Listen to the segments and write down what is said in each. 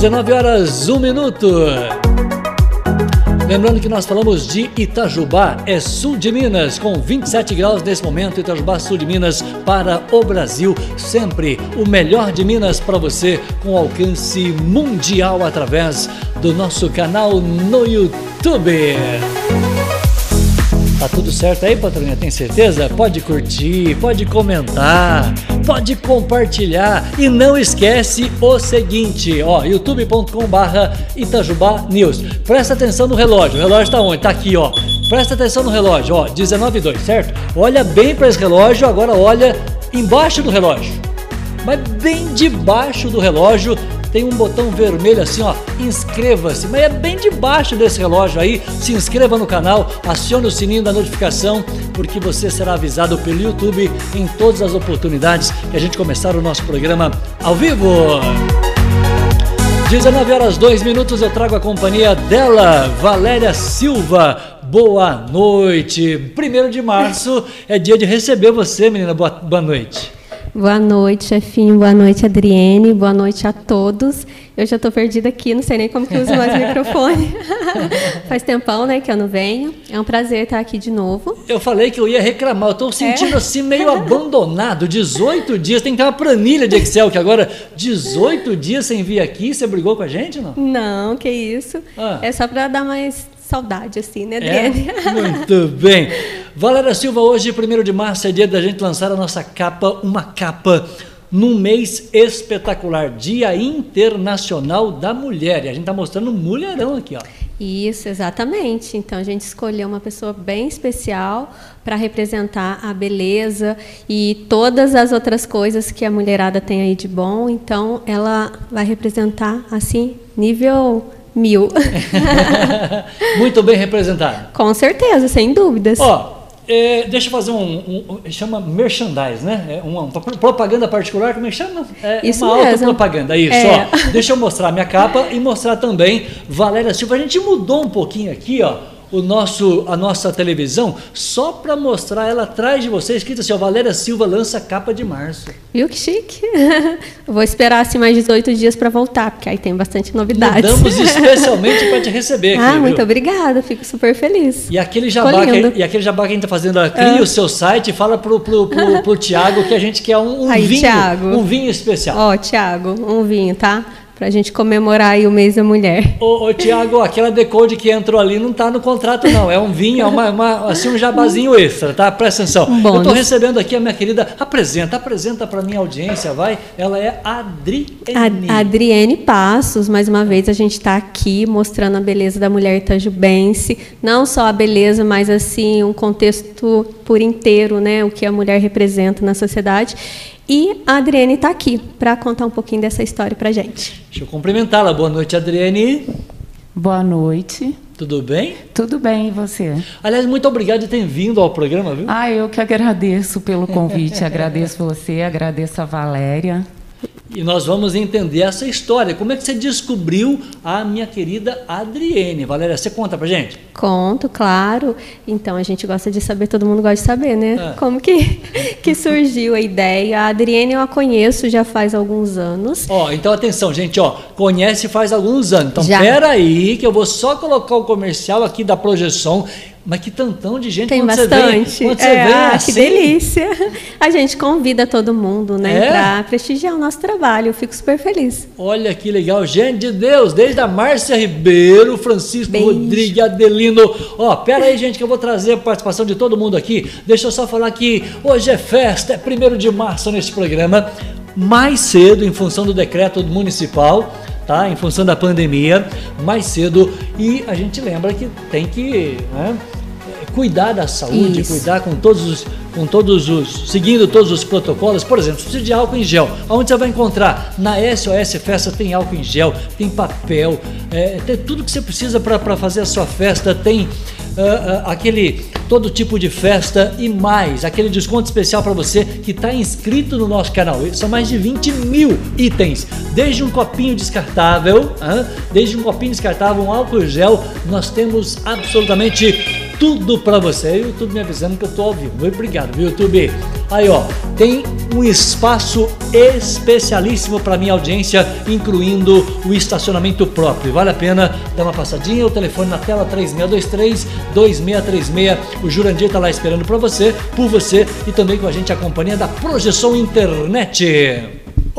19 horas, 1 minuto. Lembrando que nós falamos de Itajubá, é sul de Minas, com 27 graus nesse momento. Itajubá, sul de Minas, para o Brasil. Sempre o melhor de Minas para você, com alcance mundial através do nosso canal no YouTube. Tá tudo certo aí, patroinha? Tem certeza? Pode curtir, pode comentar, pode compartilhar e não esquece o seguinte, ó, youtube.com/barra Itajubá News. Presta atenção no relógio. O relógio tá onde? Tá aqui, ó. Presta atenção no relógio, ó, 19:02, certo? Olha bem para esse relógio, agora olha embaixo do relógio. Mas bem debaixo do relógio tem um botão vermelho assim, ó, inscreva-se, mas é bem debaixo desse relógio aí. Se inscreva no canal, acione o sininho da notificação, porque você será avisado pelo YouTube em todas as oportunidades que a gente começar o nosso programa ao vivo. 19 horas 2 minutos eu trago a companhia dela, Valéria Silva. Boa noite. Primeiro de março é dia de receber você, menina. Boa, boa noite. Boa noite, chefinho. Boa noite, Adriene. Boa noite a todos. Eu já estou perdida aqui, não sei nem como que uso mais o microfone. Faz tempão, né, que eu não venho. É um prazer estar aqui de novo. Eu falei que eu ia reclamar. Eu estou sentindo é? assim meio abandonado. 18 dias. Tem que ter uma planilha de Excel que agora 18 dias sem vir aqui. Você brigou com a gente, não? Não, que isso. Ah. É só para dar mais saudade, assim, né, Adriane? É? Muito bem. Valéria Silva, hoje, 1 de março, é dia da gente lançar a nossa capa, uma capa num mês espetacular, Dia Internacional da Mulher. E a gente está mostrando um mulherão aqui, ó. Isso, exatamente. Então a gente escolheu uma pessoa bem especial para representar a beleza e todas as outras coisas que a mulherada tem aí de bom. Então ela vai representar assim nível Mil. Muito bem representado. Com certeza, sem dúvidas. Ó, é, deixa eu fazer um, um, chama merchandise, né? É uma, uma, propaganda particular, como é que chama? É isso uma mesmo. autopropaganda, isso. É. Ó, deixa eu mostrar minha capa e mostrar também Valéria Silva. A gente mudou um pouquinho aqui, ó o nosso, a nossa televisão só para mostrar ela atrás de você, escrito assim, ó, Valéria Silva lança capa de março. Viu que chique? Vou esperar assim mais 18 dias para voltar, porque aí tem bastante novidades. Mudamos especialmente para te receber aqui, Ah, muito viu? obrigada, fico super feliz. E aquele jabá, que, e aquele jabá que a gente está fazendo, cria ah. o seu site, fala pro, pro, pro, pro Tiago que a gente quer um, um aí, vinho, Thiago. um vinho especial. Ó, Tiago, um vinho, tá? Para a gente comemorar aí o mês da mulher. Ô, ô Tiago, aquela decode que entrou ali não está no contrato, não. É um vinho, é uma, uma, assim, um jabazinho extra, tá? Presta atenção. Um Eu estou recebendo aqui a minha querida. Apresenta, apresenta para minha audiência, vai. Ela é Adriene. A, Adriene Passos, mais uma vez a gente está aqui mostrando a beleza da mulher itajubense. Não só a beleza, mas assim, um contexto por inteiro, né? O que a mulher representa na sociedade. E a Adriane está aqui para contar um pouquinho dessa história para gente. Deixa eu cumprimentá-la. Boa noite, Adriane. Boa noite. Tudo bem? Tudo bem, e você? Aliás, muito obrigado por ter vindo ao programa, viu? Ah, eu que agradeço pelo convite, agradeço você, agradeço a Valéria. E nós vamos entender essa história. Como é que você descobriu a minha querida Adriene? Valéria, você conta pra gente? Conto, claro. Então a gente gosta de saber, todo mundo gosta de saber, né? É. Como que, que surgiu a ideia? A Adriene eu a conheço já faz alguns anos. Ó, então atenção, gente, ó, conhece faz alguns anos. Então, já. pera aí que eu vou só colocar o comercial aqui da projeção mas que tantão de gente Tem bastante. Você vem, você é, vem ah, assim, que delícia. A gente convida todo mundo, né, é? para prestigiar o nosso trabalho. Eu fico super feliz. Olha que legal, gente de Deus, desde a Márcia Ribeiro, Francisco Beijo. Rodrigues, Adelino. Ó, pera aí, gente, que eu vou trazer a participação de todo mundo aqui. Deixa eu só falar que hoje é festa, é primeiro de março nesse programa. Mais cedo, em função do decreto municipal, tá? Em função da pandemia, mais cedo. E a gente lembra que tem que né, cuidar da saúde, Isso. cuidar com todos os com todos os seguindo todos os protocolos. Por exemplo, precisa de álcool em gel. Onde você vai encontrar? Na SOS Festa tem álcool em gel, tem papel, é, tem tudo que você precisa para fazer a sua festa. Tem uh, uh, aquele todo tipo de festa e mais, aquele desconto especial para você que está inscrito no nosso canal. São mais de 20 mil itens, desde um copinho descartável, uh, desde um copinho descartável, um álcool gel, nós temos absolutamente tudo para você. O YouTube me avisando que eu tô ao vivo. Muito obrigado, viu, YouTube? Aí, ó, tem um espaço especialíssimo para minha audiência, incluindo o estacionamento próprio. Vale a pena dar uma passadinha, o telefone na tela 3623 2636. O Jurandir está lá esperando para você, por você e também com a gente a companhia da Projeção Internet.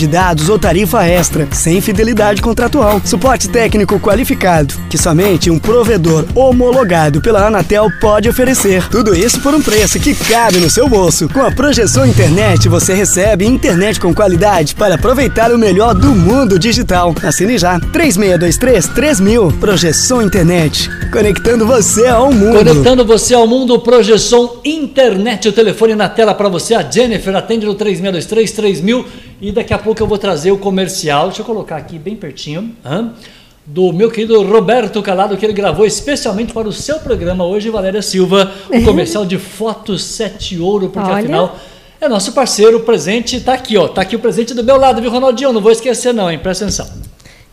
de dados ou tarifa extra, sem fidelidade contratual. Suporte técnico qualificado, que somente um provedor homologado pela Anatel pode oferecer. Tudo isso por um preço que cabe no seu bolso. Com a Projeção Internet, você recebe internet com qualidade para aproveitar o melhor do mundo digital. Assine já. 3623 3000. Projeção Internet. Conectando você ao mundo. Conectando você ao mundo, Projeção Internet. O telefone na tela para você. A Jennifer atende no 3623 3000 e daqui a pouco eu vou trazer o comercial, deixa eu colocar aqui bem pertinho, do meu querido Roberto Calado, que ele gravou especialmente para o seu programa hoje, Valéria Silva, o comercial de Fotos 7 Ouro, porque Olha. afinal é nosso parceiro, o presente está aqui, ó, tá aqui o presente do meu lado, viu, Ronaldinho? Não vou esquecer não, hein? Presta atenção.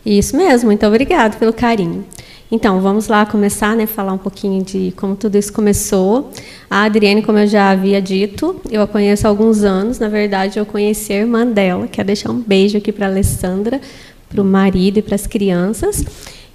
Isso mesmo, muito obrigado pelo carinho. Então, vamos lá começar, né, falar um pouquinho de como tudo isso começou. A Adriane, como eu já havia dito, eu a conheço há alguns anos. Na verdade, eu conheci a irmã dela. Quero deixar um beijo aqui para a Alessandra, para o marido e para as crianças.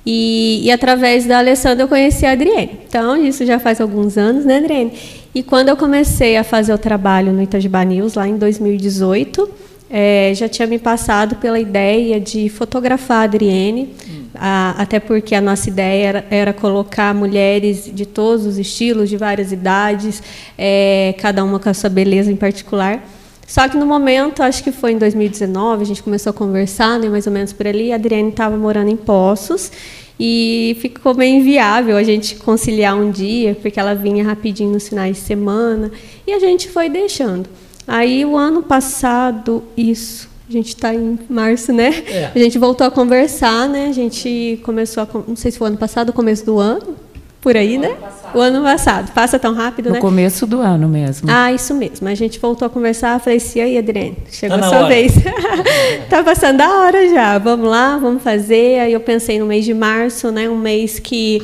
E, e, através da Alessandra eu conheci a Adriane. Então, isso já faz alguns anos, né, Adriane? E quando eu comecei a fazer o trabalho no Itajubá News, lá em 2018, é, já tinha me passado pela ideia de fotografar a Adriene, hum. a, até porque a nossa ideia era, era, colocar mulheres de todos os estilos, de várias idades, é, cada uma com a sua beleza em particular. Só que no momento, acho que foi em 2019, a gente começou a conversar, né, mais ou menos por ali, a Adriane estava morando em Poços, e ficou bem inviável a gente conciliar um dia, porque ela vinha rapidinho nos finais de semana, e a gente foi deixando. Aí o ano passado, isso, a gente está em março, né? É. A gente voltou a conversar, né? A gente começou a, não sei se foi ano passado, começo do ano, por aí, o né? Ano o ano passado. Passa tão rápido, no né? No começo do ano mesmo. Ah, isso mesmo. A gente voltou a conversar, falei assim, aí, Adriane, chegou tá a sua hora. vez. tá passando a hora já. Vamos lá, vamos fazer. Aí eu pensei no mês de março, né? Um mês que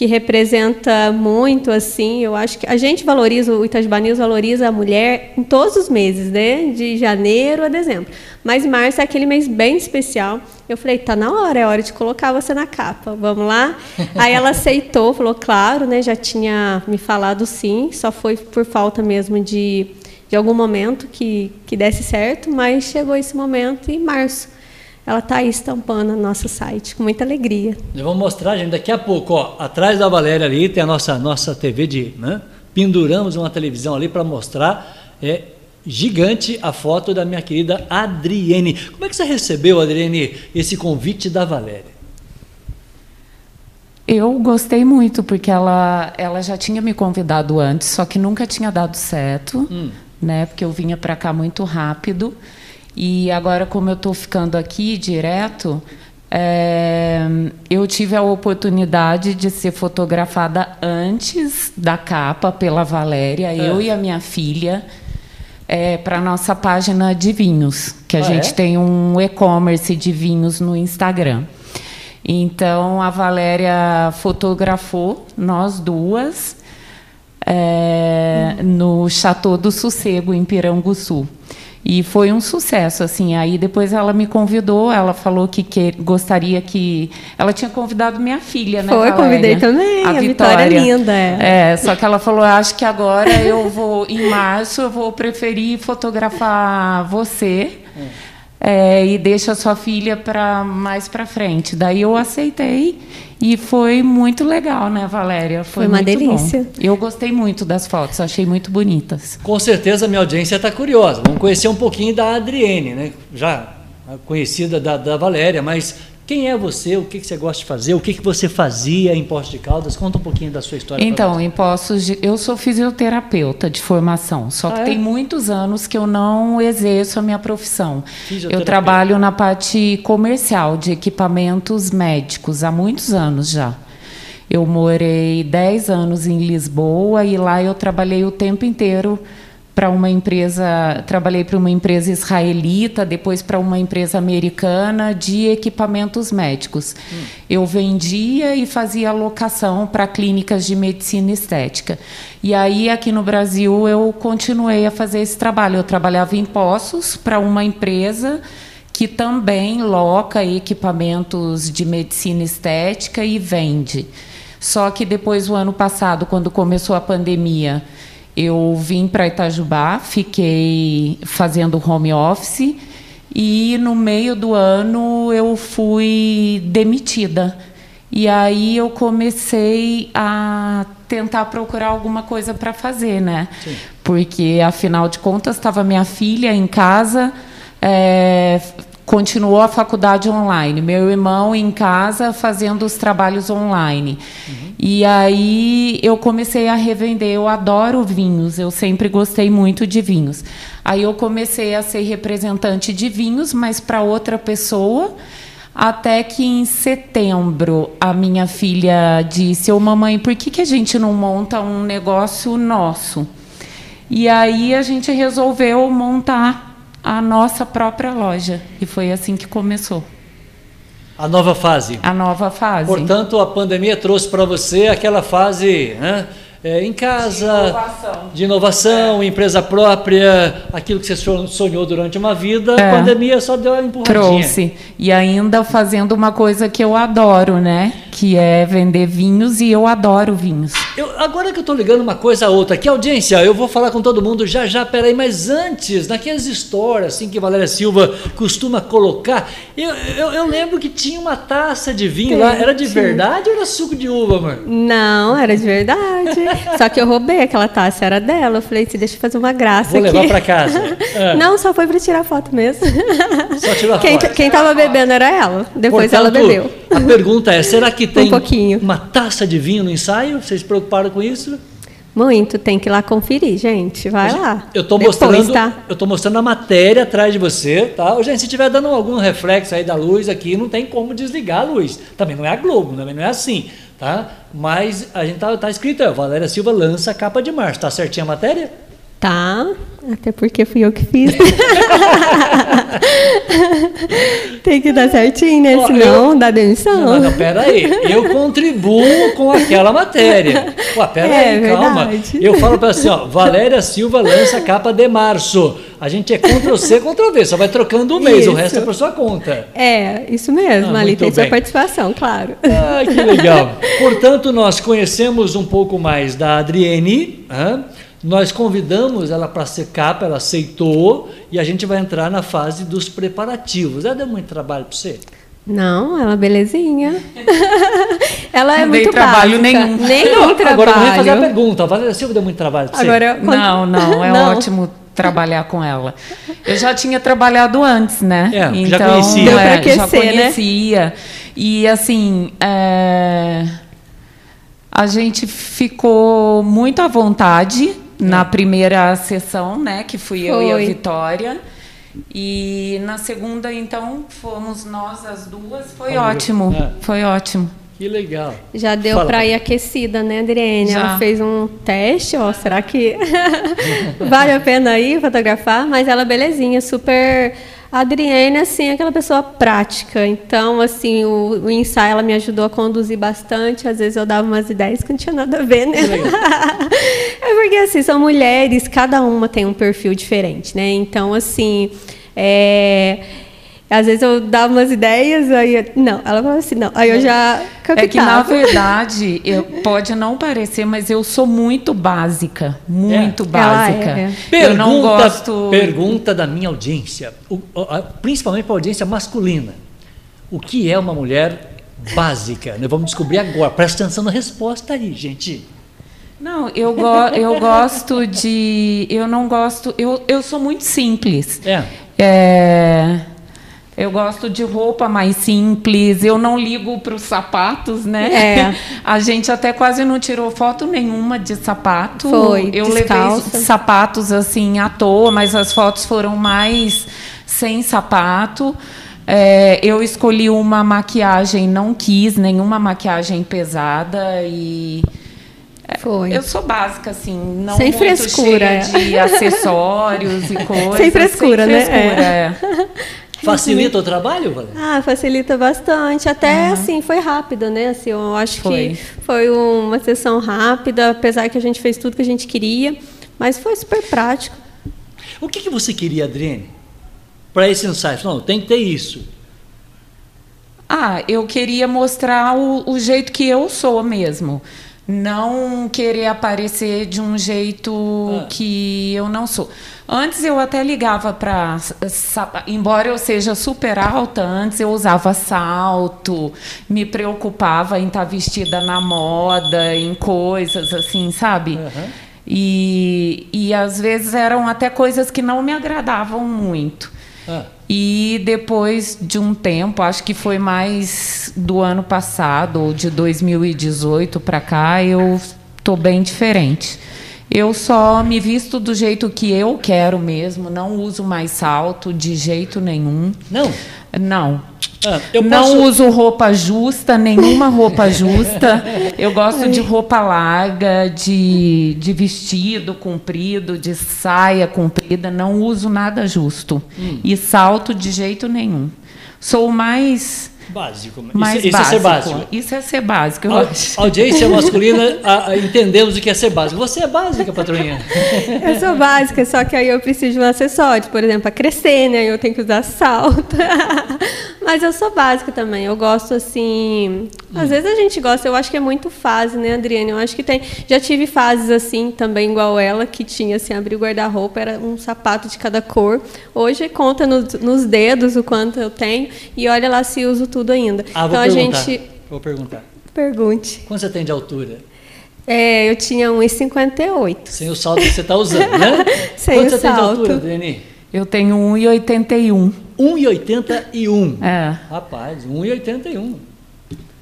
que representa muito assim. Eu acho que a gente valoriza, o Itajubá News valoriza a mulher em todos os meses, né? De janeiro a dezembro. Mas março é aquele mês bem especial. Eu falei, tá na hora, é hora de colocar você na capa. Vamos lá? Aí ela aceitou, falou, claro, né? Já tinha me falado sim, só foi por falta mesmo de, de algum momento que, que desse certo, mas chegou esse momento em março ela está aí estampando no nosso site, com muita alegria. Eu vou mostrar, gente, daqui a pouco, ó, atrás da Valéria ali tem a nossa, nossa TV de. Né? Penduramos uma televisão ali para mostrar. É, gigante a foto da minha querida Adriene. Como é que você recebeu, Adriene, esse convite da Valéria? Eu gostei muito, porque ela, ela já tinha me convidado antes, só que nunca tinha dado certo, hum. né? Porque eu vinha para cá muito rápido. E agora, como eu estou ficando aqui direto, é, eu tive a oportunidade de ser fotografada antes da capa pela Valéria, é. eu e a minha filha, é, para a nossa página de vinhos, que a ah, gente é? tem um e-commerce de vinhos no Instagram. Então, a Valéria fotografou nós duas é, hum. no Chateau do Sossego, em Piranguçu. E foi um sucesso, assim. Aí depois ela me convidou, ela falou que, que gostaria que. Ela tinha convidado minha filha, né? Foi, Valéria? convidei também. A, a Vitória. Vitória é linda. É. é, só que ela falou: acho que agora eu vou, em março, eu vou preferir fotografar você. É. É, e deixa a sua filha para mais para frente. Daí eu aceitei e foi muito legal, né, Valéria? Foi, foi uma delícia. Bom. Eu gostei muito das fotos, achei muito bonitas. Com certeza a minha audiência está curiosa. Vamos conhecer um pouquinho da Adriene, né? Já conhecida da, da Valéria, mas Quem é você? O que, que você gosta de fazer? O que, que você fazia em Poços de Caldas? Conta um pouquinho da sua história. Então, em Poços de... Eu sou fisioterapeuta de formação, só ah, que é? tem muitos anos que eu não exerço a minha profissão. Eu trabalho na parte comercial de equipamentos médicos há muitos anos já. Eu morei 10 anos em Lisboa e lá eu trabalhei o tempo inteiro para uma empresa, trabalhei para uma empresa israelita, depois para uma empresa americana de equipamentos médicos. Hum. Eu vendia e fazia locação para clínicas de medicina estética. E aí aqui no Brasil eu continuei a fazer esse trabalho. Eu trabalhava em Poços para uma empresa que também loca equipamentos de medicina estética e vende. Só que depois, o ano passado, quando começou a pandemia, eu vim para Itajubá, fiquei fazendo home office e no meio do ano eu fui demitida. E aí eu comecei a tentar procurar alguma coisa para fazer, né? Sim. Porque afinal de contas estava minha filha em casa, é, continuou a faculdade online, meu irmão em casa fazendo os trabalhos online. Uhum. E aí eu comecei a revender. Eu adoro vinhos, eu sempre gostei muito de vinhos. Aí eu comecei a ser representante de vinhos, mas para outra pessoa. Até que em setembro a minha filha disse: Ô oh, mamãe, por que, que a gente não monta um negócio nosso? E aí a gente resolveu montar a nossa própria loja. E foi assim que começou. A nova fase. A nova fase. Portanto, a pandemia trouxe para você aquela fase né, é, em casa, de inovação, de inovação é. empresa própria, aquilo que você sonhou durante uma vida, é. a pandemia só deu uma empurradinha. Trouxe. E ainda fazendo uma coisa que eu adoro, né? Que é vender vinhos e eu adoro vinhos. Eu, agora que eu estou ligando uma coisa a outra, aqui audiência, eu vou falar com todo mundo já já, peraí, mas antes, naquelas histórias assim que Valéria Silva costuma colocar, eu, eu, eu lembro que tinha uma taça de vinho Tem, lá, era de verdade ou era suco de uva, mano? Não, era de verdade. Só que eu roubei aquela taça, era dela. Eu falei, deixa eu fazer uma graça Vou aqui. levar para casa. É. Não, só foi para tirar foto mesmo. Só tirou a quem, foto. Quem estava bebendo era ela. Depois Portanto, ela bebeu. A pergunta é, será que tem um uma taça de vinho no ensaio? Vocês se preocuparam com isso? Muito, tem que ir lá conferir, gente. Vai lá. Eu estou mostrando, tá? eu tô mostrando a matéria atrás de você, tá? Gente, se estiver dando algum reflexo aí da luz aqui, não tem como desligar a luz. Também não é a Globo, também não é assim tá? Mas a gente tá, tá escrito, é, Valéria Silva lança a capa de março. Tá certinha a matéria? Tá, até porque fui eu que fiz. Tem que dar certinho, né? Senão eu... dá demissão. Não, não, pera aí. Eu contribuo com aquela matéria. Pô, pera é, calma. Verdade. Eu falo para assim, ó, Valéria Silva lança capa de março. A gente é Ctrl C, Ctrl V, só vai trocando o mês, isso. o resto é por sua conta. É, isso mesmo, ah, ali tem bem. sua participação, claro. Ah, que legal. Portanto, nós conhecemos um pouco mais da Adriene, hein? Nós convidamos ela para ser capa, ela aceitou e a gente vai entrar na fase dos preparativos. Ela deu muito trabalho para você? Não, ela é belezinha. ela é não muito trabalho básica. nenhum. Nenhum trabalho. Agora eu vou fazer a pergunta. A Valéria Silva deu muito trabalho para você? Agora, quando... Não, não, é não. ótimo trabalhar com ela. Eu já tinha trabalhado antes, né? É, então, já conhecia. É, aquecer, já conhecia. Né? E assim, é... a gente ficou muito à vontade na primeira sessão, né, que fui Foi. eu e a Vitória. E na segunda, então, fomos nós as duas. Foi ótimo. É. Foi ótimo. Que legal. Já deu para ir aquecida, né, Adriane? Já. Ela fez um teste, ó. Será que vale a pena ir fotografar? Mas ela, belezinha, super a Adriane, assim, é aquela pessoa prática. Então, assim, o, o, ensaio ela me ajudou a conduzir bastante. Às vezes eu dava umas ideias que não tinha nada a ver, né? é porque, assim, são mulheres, cada uma tem um perfil diferente, né? Então, assim, é às vezes eu dava umas ideias, aí não, ela falou assim, não. Aí eu já captava. É que na verdade, eu, pode não parecer, mas eu sou muito básica, muito é. básica. É, é. Pergunta, eu não gosto. Pergunta da minha audiência, principalmente para a audiência masculina. O que é uma mulher básica? Nós vamos descobrir agora. Presta atenção na resposta aí, gente. Não, eu, go eu gosto de. Eu não gosto. Eu, eu sou muito simples. É. é Eu gosto de roupa mais simples, eu não ligo para os sapatos, né? É. A gente até quase não tirou foto nenhuma de sapato. Foi, Eu descalça. levei sapatos assim à toa, mas as fotos foram mais sem sapato. É, eu escolhi uma maquiagem, não quis nenhuma maquiagem pesada e Foi. eu sou básica, assim, não Sem frescura, cheia de acessórios e coisas. Sem frescura, né? frescura, É. é. Facilita o trabalho, Valéria? Ah, facilita bastante. Até assim, foi rápido, né? Assim, eu acho Foi. que foi uma sessão rápida, apesar que a gente fez tudo que a gente queria, mas foi super prático. O que, que você queria, Adriane? Para esse ensaio? Não, tem que ter isso. Ah, eu queria mostrar o, o jeito que eu sou mesmo. Não querer aparecer de um jeito Ah. que eu não sou. Antes eu até ligava para. Embora eu seja super alta, antes eu usava salto, me preocupava em estar vestida na moda, em coisas assim, sabe? Aham. E, e às vezes eram até coisas que não me agradavam muito. Ah, E depois de um tempo, acho que foi mais do ano passado, ou de 2018 para cá, eu tô bem diferente. Eu só me visto do jeito que eu quero mesmo, não uso mais salto de jeito nenhum. não. Não. Ah, eu não posso- uso roupa justa, nenhuma roupa justa. Eu gosto de roupa larga, de, de vestido comprido, de saia comprida. Não uso nada justo. Hum. E salto de jeito nenhum. Sou mais, Básico. Isso- mais isso, básico. é ser básico. Isso é ser básico, eu Au- acho. Audiência masculina, a- a- entendemos o que é ser básico. Você é básica, patroinha. Eu sou básica, só que aí eu preciso de um acessório, por exemplo, para crescer, né? Eu tenho que usar salto. Mas eu sou básica também. Eu gosto assim. Às vezes a gente gosta, eu acho que é muito fase, né, Adriane? Eu acho que tem. Já tive fases assim, também igual ela, que tinha assim, abrir o guarda-roupa, era um sapato de cada cor. Hoje conta nos, nos dedos o quanto eu tenho. E olha lá se uso tudo ainda. Ah, vou então a perguntar. gente. Vou perguntar. Pergunte. Quanto você tem de altura? É, eu tinha 1,58. Sem o salto que você está usando, né? Sem Quanto o você tem de salto. altura, Adriane? Eu tenho 1,81. 1,81. É, Rapaz, 1,81.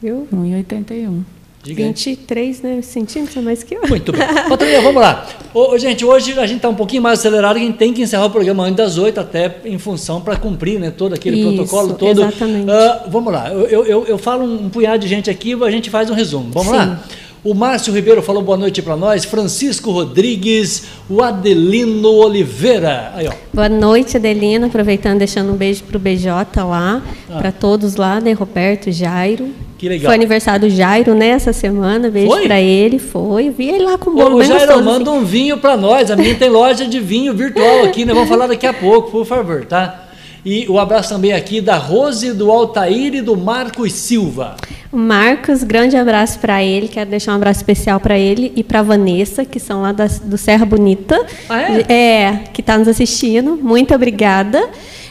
Viu? 1,81. Gigante. 23 né, centímetros a mais que eu. Muito bem. Patrulha, vamos lá. Ô, gente, hoje a gente está um pouquinho mais acelerado, a gente tem que encerrar o programa antes das 8, até em função para cumprir né, todo aquele Isso, protocolo todo. exatamente. Ah, vamos lá, eu, eu- eu, eu falo um punhado de gente aqui, a gente faz um resumo. Vamos Sim. lá? O Márcio Ribeiro falou boa noite para nós, Francisco Rodrigues, o Adelino Oliveira. Aí, ó. Boa noite, Adelina. Aproveitando, deixando um beijo pro BJ lá, Ah. para todos lá, né? Roberto, Jairo. Que legal. Foi aniversário do Jairo, né, essa semana. Beijo para ele. Foi. Vi ele lá com o bolo ô bem Jairo, gostoso, manda assim. um vinho para nós. A minha tem loja de vinho virtual aqui, nós vamos falar daqui a pouco, por favor, tá? E o abraço também aqui da Rose, do Altair e do Marcos Silva. Marcos, grande abraço para ele. Quero deixar um abraço especial para ele e para Vanessa, que são lá das- do Serra Bonita. Ah, é? É, que está nos assistindo. Muito obrigada.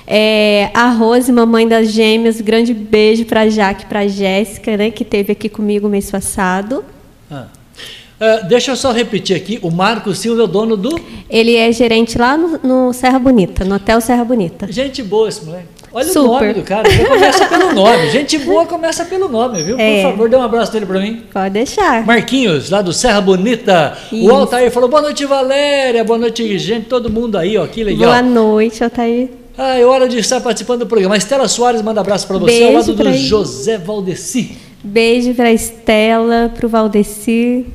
É, a Rose, mamãe das gêmeas, grande beijo para Jaque, para Jéssica, né, que esteve aqui comigo mês passado. Ah. Ah, deixa eu só repetir aqui, o Marcos Silva é o dono do... Ele é gerente lá no, no Serra Bonita, no Hotel Serra Bonita. Gente boa esse moleque. Olha o Super. nome do cara, começa pelo nome. Gente boa começa pelo nome, viu? Por É. favor, dê um abraço dele para mim. Pode deixar. Marquinhos, lá do Serra Bonita. O Isso. Altair falou, boa noite, Valéria. Boa noite, gente, todo mundo aí, ó, que legal. Boa noite, Altair. Ah, é hora de estar participando do programa. Estela Soares manda abraço para você, Beijo ao lado do. José Valdeci. Beijo para Estela, para o Valdecir.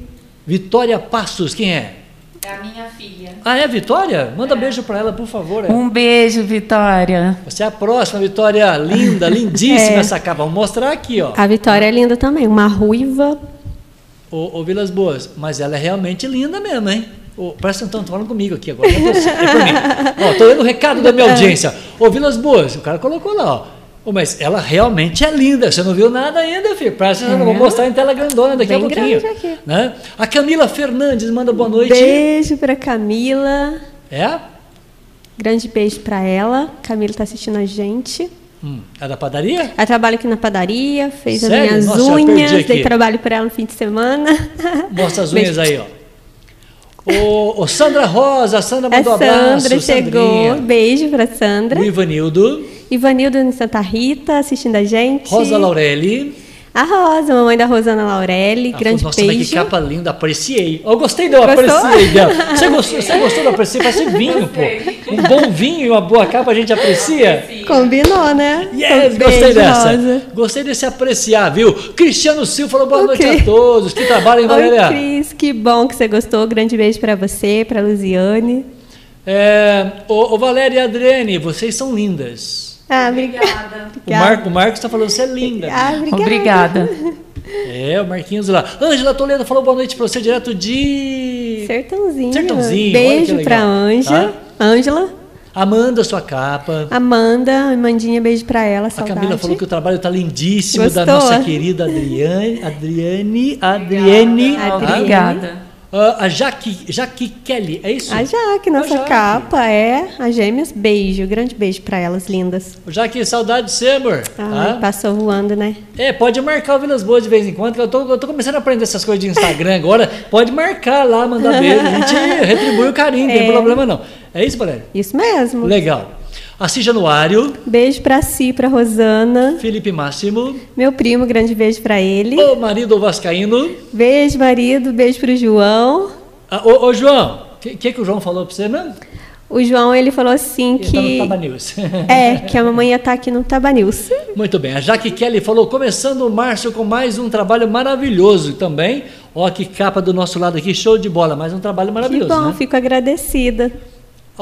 Vitória Passos, quem é? É a minha filha. Ah, é a Vitória? Manda beijo para ela, por favor. é. Um beijo, Vitória. Você é a próxima, Vitória. Linda, lindíssima É. essa capa. Vamos mostrar aqui, ó. A Vitória é linda também, uma ruiva. Ô, ô Vilas Boas, mas ela é realmente linda mesmo, hein? Ô, presta atenção, tô falando comigo aqui agora. não É você, é pra mim. Ó, tô lendo o recado da minha audiência. Ô, Vilas Boas, o cara colocou lá, ó. Mas ela realmente é linda. Você não viu nada ainda, filho. Presta atenção, eu vou mostrar em tela grandona daqui a É. Bem pouquinho. grande aqui. Né? A Camila Fernandes manda boa noite. Beijo para Camila. É? Grande beijo para ela. Camila está assistindo a gente. Hum, é da padaria? Ela trabalha aqui na padaria, fez Sério? as minhas Nossa, unhas, dei trabalho para ela no fim de semana. Mostra as Beijo. unhas aí, ó. Ô, ô, Sandra Rosa, a Sandra A mandou abraço. Sandra chegou. Sandrinha. Beijo para Sandra. O Ivanildo. Ivanildo em Santa Rita, assistindo a gente. Rosa Laureli. A Rosa, mamãe da Rosana Laurelli, Ah, grande Nossa, mas beijo. que capa linda, apreciei. Eu gostei dela, apreciei dela. Você gostou, você gostou do apreciei? Parece vinho, pô. Um bom vinho e uma boa capa a gente aprecia. Combinou, né? Yes, Um gostei beijo, dessa. Rosa. Gostei desse apreciar, viu? Cristiano Silva falou boa noite Ok. a todos. Que trabalho, hein, Oi, Valéria? Cris, que bom que você gostou. Grande beijo pra você, pra Luziane. É, ô, ô, Valéria e Adriane, vocês são lindas. Ah, obrigada. O, Marco, o Marcos está falando, você é linda. Ah, obrigada. Obrigada. É, o Marquinhos lá. Ângela Toledo falou boa noite pra você, direto de. Sertãozinho. Sertãozinho, Beijo pra Anja. Tá? Ângela. Amanda, sua capa. Amanda, Amandinha, beijo pra ela, A saudade. Camila falou que o trabalho está lindíssimo da Gostou? nossa querida Adriane. Adriane. Adriane. Obrigada. tá? Obrigada. Ah, a Jaque, Jaque Kelly, é isso? A Jaque, nossa A Jaque. capa é a Gêmeas. Beijo, grande beijo pra elas, lindas. Jaque, saudade de você, amor. Ai, tá? passou voando, né? É, pode marcar o Vilas Boas de vez em quando, que eu tô, eu tô começando a aprender essas coisas de Instagram agora. Pode marcar lá, mandar beijo. A gente retribui o carinho, não tem É. problema não. É isso, Valéria? Isso mesmo. Legal. Assis Januário, Beijo pra si, pra Rosana. Felipe Máximo, Meu primo, grande beijo pra ele. o marido Vascaíno. Beijo, marido. Beijo pro João. Ah, ô, ô, João, o que, que, que o João falou pra você mesmo? O João, ele falou assim Ele tá no que... Taba News. É, que a mamãe ia estar aqui no Taba News. Muito bem, a Jaque Kelly falou, começando o Márcio com mais um trabalho maravilhoso também. Ó, que capa do nosso lado aqui, show de bola, mais um trabalho Que maravilhoso, bom, né? fico agradecida.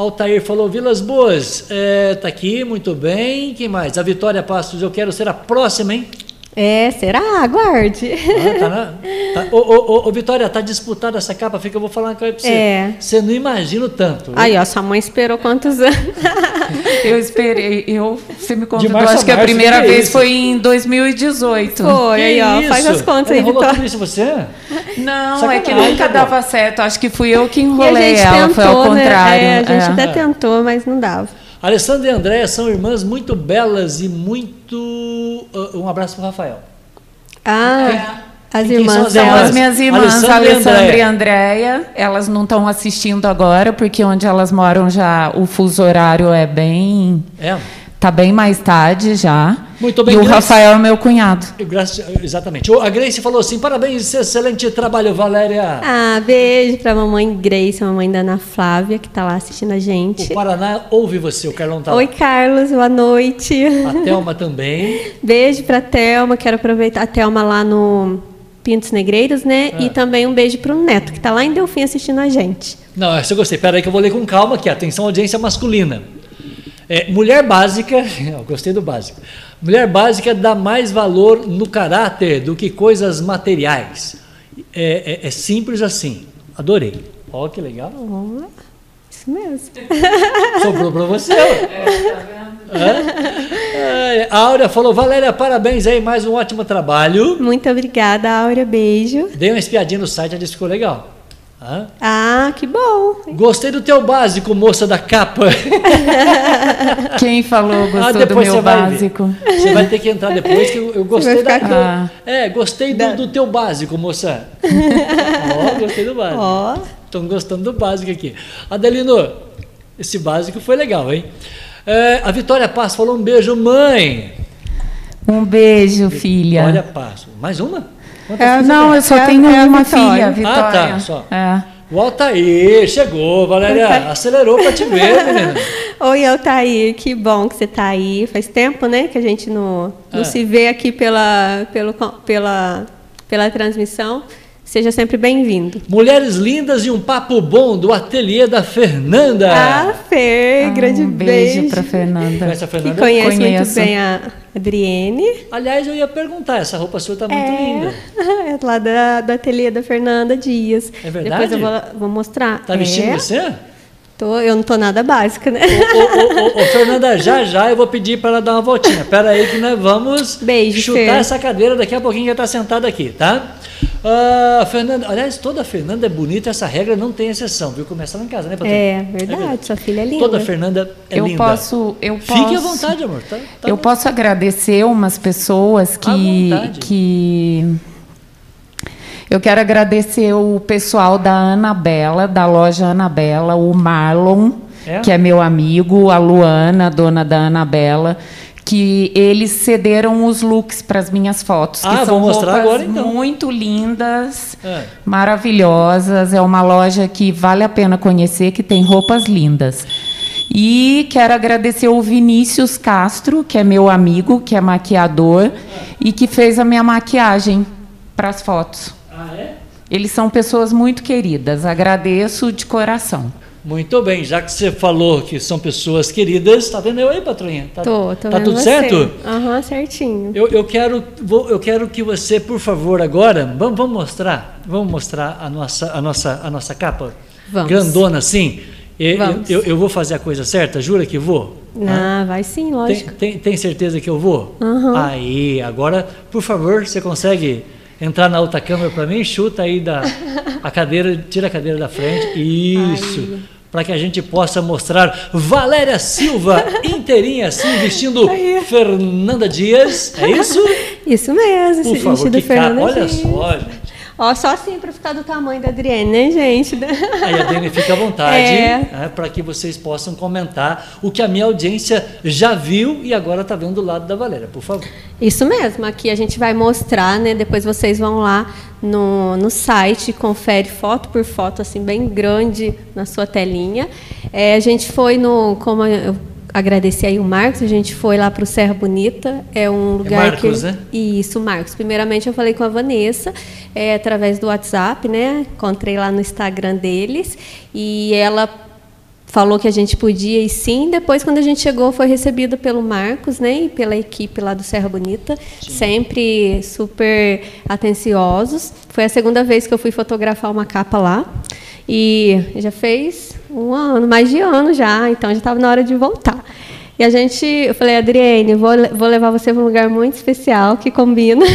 Altair falou, Vilas Boas, é, tá aqui, muito bem. Quem mais? A Vitória Passos, eu quero ser a próxima, hein? É, será? Aguarde. Ah, tá na, tá, ô, ô, ô, ô, Vitória, tá disputada essa capa, fica, eu vou falar uma coisa pra você. É. Você não imagina o tanto. Aí, ó, sua mãe esperou quantos anos? Eu esperei, eu, você me convidou, março a acho que a março, primeira que é vez isso? foi em 2018. Foi, Que aí, ó, isso? faz as contas Ela aí, Vitória. tudo isso você? Não, é que Sacanagem, nunca dava certo. Acho que fui eu que E a enrolei gente ela, foi ao tentou, né? contrário. É, a gente é. até tentou, mas não dava. Alessandra e Andréia são irmãs muito belas e muito... ah, Um abraço pro Rafael. Ah, as Quem são irmãs as São as minhas irmãs, Alessandra e Alessandra e Andréia. Elas não estão assistindo agora, porque onde elas moram já o fuso horário é bem. É, Tá bem mais tarde já. Muito bem, E o Grace. Rafael é meu cunhado. graças, exatamente. A Grace falou assim, parabéns, excelente trabalho, Valéria. Ah, beijo pra mamãe Grace, a mamãe da Ana Flávia, que tá lá assistindo a O gente. Paraná ouve você, o Carlão tá Oi, lá. Carlos, boa noite. A Thelma também. Beijo pra Thelma, quero aproveitar a Thelma lá no Pintos Negreiros, né? Ah. E também um beijo pro Neto, que tá lá em Delfim assistindo a gente. Não, essa eu gostei. Pera aí que eu vou ler com calma aqui. Atenção, audiência masculina. É, mulher básica, eu gostei do básico. Mulher básica dá mais valor no caráter do que coisas materiais. É, é- é simples assim. Adorei. Ó, que legal. Ó, isso mesmo. Sobrou pra você. É? É, a Áurea falou, Valéria, parabéns aí, mais um ótimo trabalho. Muito obrigada, Áurea, beijo. Dei uma espiadinha no site, ela disse que ficou legal. Hã? Ah, que bom. Gostei do teu básico, moça da capa. Quem falou Ah, gostou do depois meu você vai básico? Você vai ter que entrar depois, que eu, eu gostei da. aqui. É, gostei do, do teu básico, moça. Ó, gostei do básico. Ó, Estão gostando do básico aqui. Adelino, esse básico foi legal, hein? É, a Vitória Passo falou um beijo, mãe. Um beijo, filha. Olha, Passo. Mais uma? É, não, eu só É tenho é uma Vitória. filha, Ah, Vitória. tá, só. É. O Altair, chegou, Valéria. Acelerou pra te ver, menina. Oi, Altair, que bom que você está aí. Faz tempo, né, que a gente não, não É. se vê aqui pela, pelo, pela, pela transmissão. Seja sempre bem-vindo. Mulheres lindas e um papo bom do ateliê da Fernanda. Ah, Fer, Ah, grande um beijo, beijo. pra Fernanda. Conhece a Que Fernanda? conhece muito Conheço. bem a Adriene. Aliás, eu ia perguntar, essa roupa sua tá muito linda. É lá da, do ateliê da Fernanda Dias. É verdade? Depois eu vou, vou mostrar. Tá vestindo é, você? Tô, eu não tô nada básica, né? Ô, ô, ô, ô, Fernanda, já já eu vou pedir para ela dar uma voltinha. Pera aí que nós vamos Beijo, chutar Fer. essa cadeira daqui a pouquinho que ela tá sentada aqui, tá? Ah, Fernanda, aliás, toda Fernanda é bonita, essa regra não tem exceção, viu? Começa lá em casa, né, Patrícia? É verdade, sua filha é linda. Toda Fernanda é eu linda. posso, eu Fique posso. à vontade, amor. Tá, tá eu bom. posso agradecer umas pessoas que, que eu quero agradecer o pessoal da Anabela, da loja Anabela, o Marlon, é? que é meu amigo, a Luana, dona da Anabela, que eles cederam os looks para as minhas fotos, ah, que são mostrar agora, então. muito lindas, é. maravilhosas. É uma loja que vale a pena conhecer, que tem roupas lindas. E quero agradecer o Vinícius Castro, que é meu amigo, que é maquiador é. e que fez a minha maquiagem para as fotos. Ah, é? Eles são pessoas muito queridas. Agradeço de coração. Muito bem, já que você falou que são pessoas queridas, está vendo eu aí, patroinha? Tá, tô, tô tá tudo você. certo? Aham, uhum, certinho. Eu, eu, quero, vou, eu quero que você, por favor, agora, vamos, vamos mostrar, vamos mostrar a nossa, a nossa, a nossa capa? Vamos. Grandona assim. Eu, eu, eu, vou fazer a coisa certa? Jura que vou? Ah, vai sim, lógico. Tem, tem, tem certeza que eu vou? Uhum. Aí, agora, por favor, você consegue entrar na outra câmera para mim, chuta aí da a cadeira, tira a cadeira da frente. Isso. Para que a gente possa mostrar Valéria Silva inteirinha assim, vestindo. Fernanda Dias. É isso? Isso mesmo, Por favor, vestido Fernanda Olha Dias. só, gente. Ó, só assim para ficar do tamanho da Adriane, né, gente? Aí a Adriane fica à vontade é. né, para que vocês possam comentar o que a minha audiência já viu e agora está vendo do lado da Valéria, por favor. Isso mesmo, aqui a gente vai mostrar, né? Depois vocês vão lá no, no site, confere foto por foto, assim, bem grande na sua telinha. É, a gente foi no, como eu agradecer aí o Marcos. A gente foi lá para o Serra Bonita. É um é lugar é Marcos, que. Né? Isso, Marcos. Primeiramente eu falei com a Vanessa, é, através do WhatsApp, né? Encontrei lá no Instagram deles. E ela falou que a gente podia e sim. Depois, quando a gente chegou, foi recebida pelo Marcos, né, e pela equipe lá do Serra Bonita, sim. sempre super atenciosos. Foi a segunda vez que eu fui fotografar uma capa lá. E já fez um ano, mais de ano já, então já estava na hora de voltar. E a gente, eu falei, Adriane, vou, vou levar você para um lugar muito especial que combina,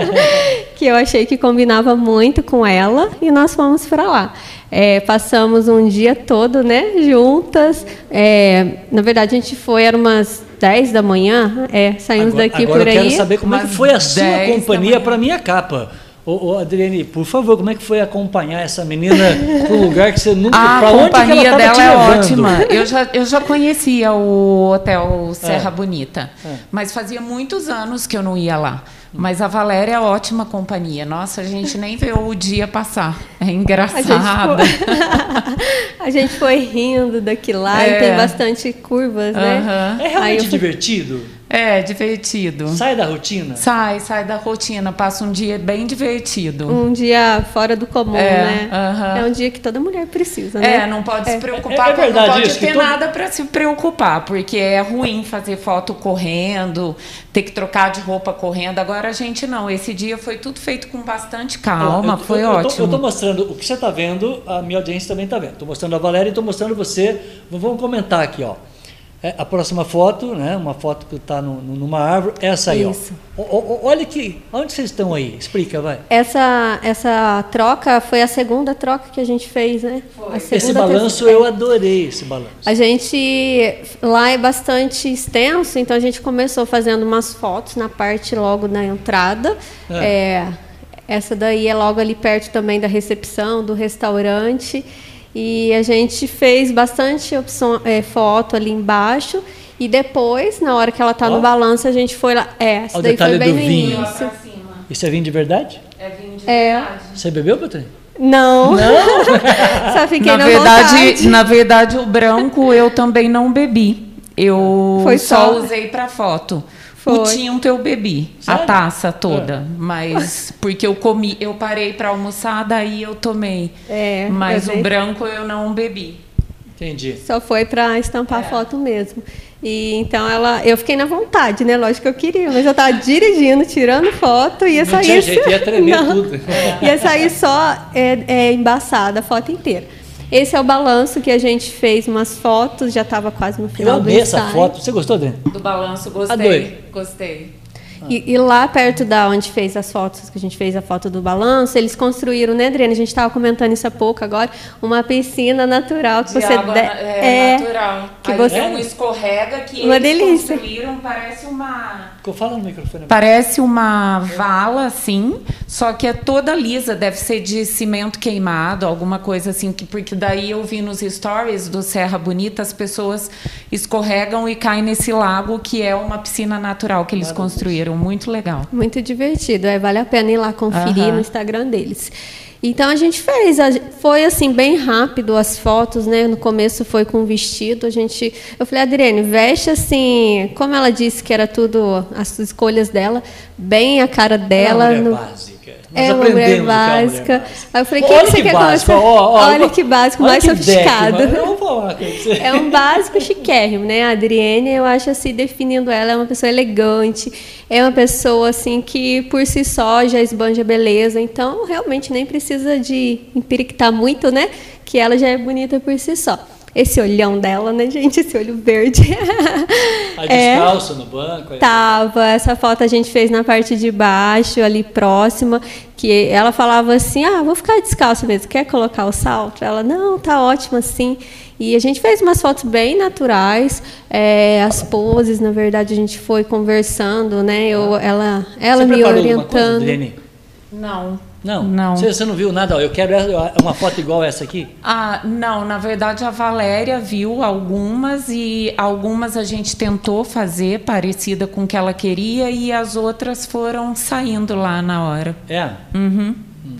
que eu achei que combinava muito com ela, e nós fomos para lá. É, passamos um dia todo, né, juntas. É, na verdade, a gente foi, era umas 10 da manhã, é, saímos agora, daqui agora por aí. Eu quero saber como é que foi a sua companhia para minha capa. Ô, ô, Adriane, por favor, como é que foi acompanhar essa menina para um lugar que você nunca... A companhia dela é ótima. Eu já, eu já conhecia o Hotel Serra é. Bonita, é. mas fazia muitos anos que eu não ia lá. Mas a Valéria é ótima companhia. Nossa, a gente nem vê o dia passar. É engraçado. A gente foi, a gente foi rindo daqui lá é. e tem bastante curvas, né? É realmente divertido? É, divertido. Sai da rotina? Sai, sai da rotina. Passa um dia bem divertido. Um dia fora do comum, é, né? Uh -huh. É um dia que toda mulher precisa, né? É, não pode é. se preocupar. É, é verdade não pode isso, ter todo... nada para se preocupar, porque é ruim fazer foto correndo, ter que trocar de roupa correndo. Agora a gente não. Esse dia foi tudo feito com bastante calma, eu, eu, foi eu, ótimo. Eu estou mostrando o que você está vendo, a minha audiência também está vendo. Estou mostrando a Valéria e estou mostrando você. Vamos comentar aqui, ó. É, a próxima foto, né, uma foto que está numa árvore, essa aí. Isso. Ó. O, o, olha que. Onde vocês estão aí? Explica, vai. Essa, essa troca foi a segunda troca que a gente fez, né? esse balanço eu adorei esse balanço. A gente lá é bastante extenso, então a gente começou fazendo umas fotos na parte logo na entrada. É. É, essa daí é logo ali perto também da recepção do restaurante. E a gente fez bastante opção, é, foto ali embaixo. E depois, na hora que ela está no balanço, a gente foi lá. É, essa daí foi bem no vinho. início. Isso é vinho de verdade? É vinho de é. verdade. Você bebeu, Patrícia? Não. Não? Só fiquei na, na verdade, vontade. Na verdade, o branco eu também não bebi. Eu Foi só, só usei para foto. Foi. O tinto eu bebi, Sério? a taça toda. É. Mas porque eu comi, eu parei para almoçar, daí eu tomei. É, mas o branco eu não bebi. Entendi. Só foi para estampar é. foto mesmo. E então ela, eu fiquei na vontade, né? Lógico que eu queria, mas eu estava dirigindo, tirando foto e ia sair. Tinha jeito, ia tremer não, tudo. Ia sair só é, é, embaçada a foto inteira. Esse é o balanço que a gente fez umas fotos, já estava quase no final Eu amei essa foto. Você gostou, Dani? Do balanço, gostei. Adorei. Gostei. E, e, lá perto da onde fez as fotos, que a gente fez a foto do balanço, eles construíram, né, Adriana? A gente estava comentando isso há pouco agora, uma piscina natural que De você água, é, é, natural. Que Aí você um escorrega que uma eles delícia. construíram, parece uma Fala no microfone. Parece uma vala, assim, só que é toda lisa, deve ser de cimento queimado, alguma coisa assim, que, porque daí eu vi nos stories do Serra Bonita, as pessoas escorregam e caem nesse lago, que é uma piscina natural que eles construíram. Muito legal. Muito divertido, é, vale a pena ir lá conferir no Instagram deles. Então a gente fez, foi assim bem rápido as fotos, né? No começo foi com vestido, a gente, eu falei, Adriane, veste assim, como ela disse que era tudo as escolhas dela, bem a cara dela. É uma mulher no, básica. Nós é uma mulher básica. Aí eu falei, o que, que, você que quer básico, começar? ó, ó, olha que básico, olha mais que sofisticado. Deck, eu vou falar com você. É um básico chiquérrimo, né? A Adriene, eu acho assim, definindo ela, é uma pessoa elegante, é uma pessoa assim que por si só já esbanja beleza, então realmente nem precisa de empirictar muito, né? Que ela já é bonita por si só. Esse olhão dela, né, gente? Esse olho verde. A descalço é, no banco? Aí. Tava. Essa foto a gente fez na parte de baixo, ali próxima, que ela falava assim, ah, vou ficar descalço mesmo, quer colocar o salto? Ela, não, tá ótimo assim. E a gente fez umas fotos bem naturais, é, as poses, na verdade, a gente foi conversando, né? Eu, ela ela Você me orientando. Coisa, não. Não? Não. Você, você, não viu nada? Eu quero uma foto igual essa aqui? Ah, não. Na verdade, a Valéria viu algumas e algumas a gente tentou fazer parecida com o que ela queria e as outras foram saindo lá na hora. É? Uhum. Hum.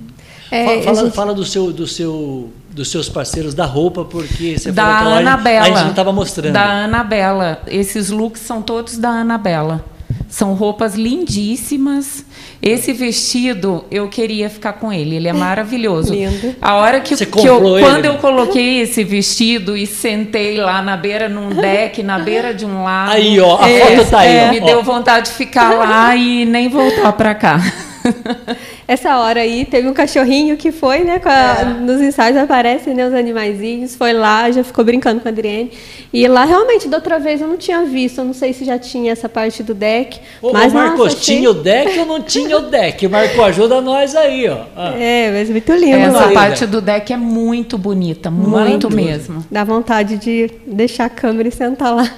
É, fala, gente... fala do seu... Do seu dos seus parceiros da roupa, porque você da falou que Anabela, a gente não estava mostrando. Da Anabela. Esses looks são todos da Anabela. São roupas lindíssimas. Esse vestido, eu queria ficar com ele. Ele é maravilhoso. Lindo. A hora que, Você que eu, ele? quando eu coloquei esse vestido e sentei lá na beira, num deck, na beira de um lago. Aí, ó, a é, foto tá aí. É, ó. Me deu vontade de ficar lá e nem voltar para cá. Essa hora aí teve um cachorrinho que foi, né? A, é. Nos ensaios aparecem né, os animaizinhos, foi lá, já ficou brincando com a Adriane. E lá realmente, da outra vez eu não tinha visto, eu não sei se já tinha essa parte do deck. Ô, mas Marcos, nossa, tinha o deck ou não tinha o deck? Marco, ajuda nós aí, ó. Ah. É, mas muito lindo. Essa parte do deck é muito bonita, muito mesmo. Dá vontade de deixar a câmera e sentar lá.